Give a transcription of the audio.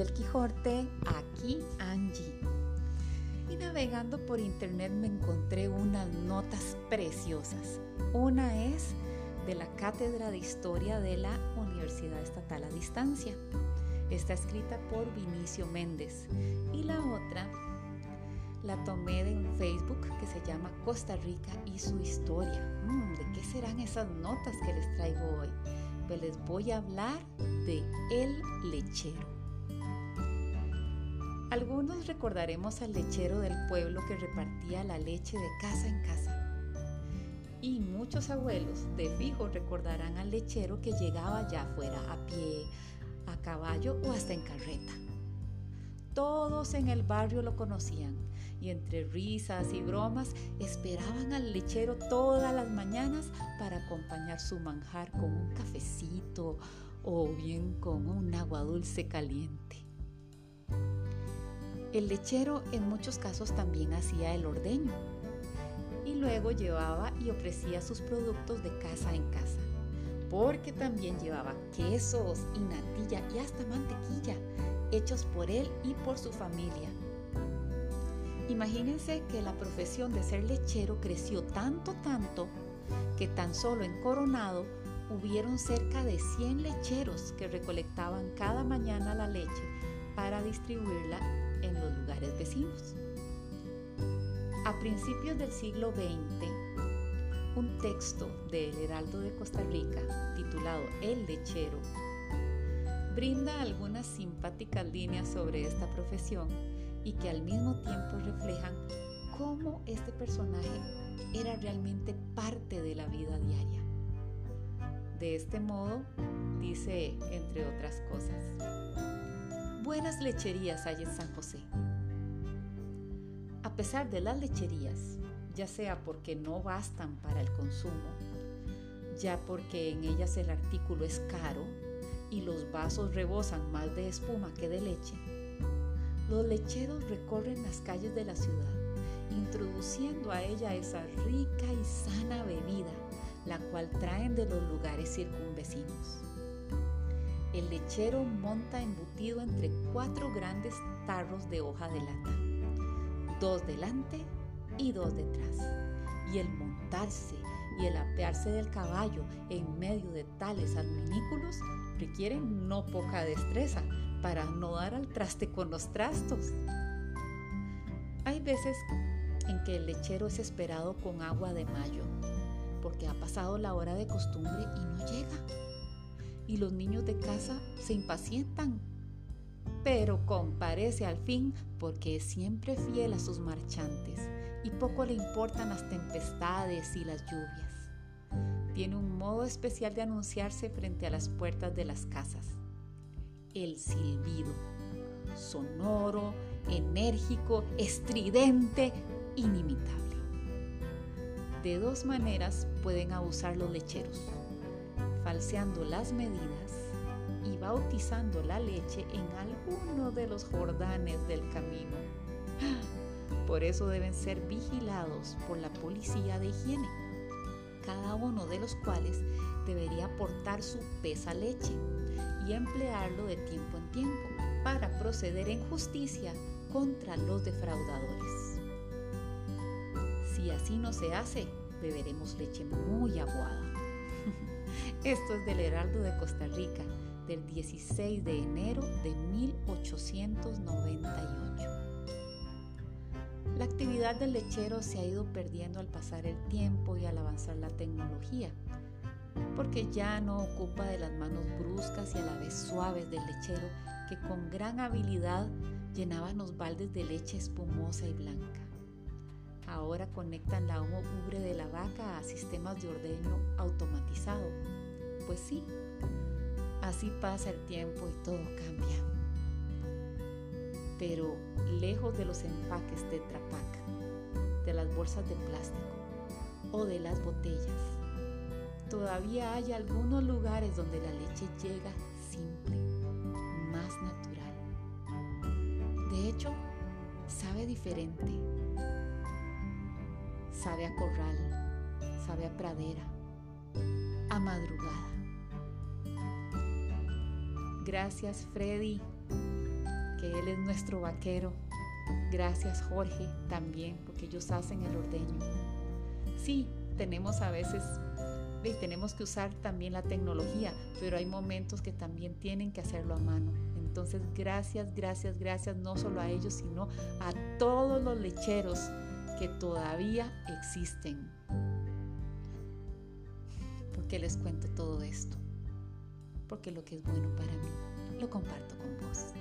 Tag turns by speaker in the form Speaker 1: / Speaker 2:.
Speaker 1: del Quijote, aquí Angie. Y navegando por internet me encontré unas notas preciosas. Una es de la Cátedra de Historia de la Universidad Estatal a Distancia. Está escrita por Vinicio Méndez. Y la otra la tomé de un Facebook que se llama Costa Rica y su historia. Mm, ¿De qué serán esas notas que les traigo hoy? Pues les voy a hablar de El Lechero. Algunos recordaremos al lechero del pueblo que repartía la leche de casa en casa. Y muchos abuelos de fijo recordarán al lechero que llegaba ya fuera a pie, a caballo o hasta en carreta. Todos en el barrio lo conocían y entre risas y bromas esperaban al lechero todas las mañanas para acompañar su manjar con un cafecito o bien con un agua dulce caliente. El lechero en muchos casos también hacía el ordeño y luego llevaba y ofrecía sus productos de casa en casa, porque también llevaba quesos y natilla y hasta mantequilla hechos por él y por su familia. Imagínense que la profesión de ser lechero creció tanto, tanto, que tan solo en Coronado hubieron cerca de 100 lecheros que recolectaban cada mañana la leche para distribuirla en los lugares vecinos. A principios del siglo XX, un texto del Heraldo de Costa Rica titulado El lechero brinda algunas simpáticas líneas sobre esta profesión y que al mismo tiempo reflejan cómo este personaje era realmente parte de la vida diaria. De este modo, dice entre otras cosas, buenas lecherías hay en San José. A pesar de las lecherías, ya sea porque no bastan para el consumo, ya porque en ellas el artículo es caro y los vasos rebosan más de espuma que de leche, los lecheros recorren las calles de la ciudad, introduciendo a ella esa rica y sana bebida, la cual traen de los lugares circunvecinos. El lechero monta embutido entre cuatro grandes tarros de hoja de lata, dos delante y dos detrás. Y el montarse y el apearse del caballo en medio de tales adminículos requieren no poca destreza, para no dar al traste con los trastos. Hay veces en que el lechero es esperado con agua de mayo, porque ha pasado la hora de costumbre y no llega. Y los niños de casa se impacientan, pero comparece al fin porque es siempre fiel a sus marchantes y poco le importan las tempestades y las lluvias. Tiene un modo especial de anunciarse frente a las puertas de las casas el silbido. Sonoro, enérgico, estridente, inimitable. De dos maneras pueden abusar los lecheros, falseando las medidas y bautizando la leche en alguno de los jordanes del camino. Por eso deben ser vigilados por la policía de higiene, cada uno de los cuales debería aportar su pesa leche y emplearlo de tiempo en tiempo para proceder en justicia contra los defraudadores. Si así no se hace, beberemos leche muy aguada. Esto es del Heraldo de Costa Rica del 16 de enero de 1898. La actividad del lechero se ha ido perdiendo al pasar el tiempo y al avanzar la tecnología porque ya no ocupa de las manos bruscas y a la vez suaves del lechero que con gran habilidad llenaban los baldes de leche espumosa y blanca. Ahora conectan la ubre de la vaca a sistemas de ordeño automatizado. Pues sí, así pasa el tiempo y todo cambia. Pero lejos de los empaques de trapac, de las bolsas de plástico o de las botellas, todavía hay algunos lugares donde la leche llega simple, más natural. De hecho, sabe diferente. Sabe a corral, sabe a pradera, a madrugada. Gracias Freddy. porque Él es nuestro vaquero. Gracias Jorge también, porque ellos hacen el ordeño. Sí, tenemos a veces, tenemos que usar también la tecnología, pero hay momentos que también tienen que hacerlo a mano. Entonces, gracias, gracias, gracias, no solo a ellos, sino a todos los lecheros que todavía existen. Porque les cuento todo esto? Porque lo que es bueno para mí, lo comparto con vos.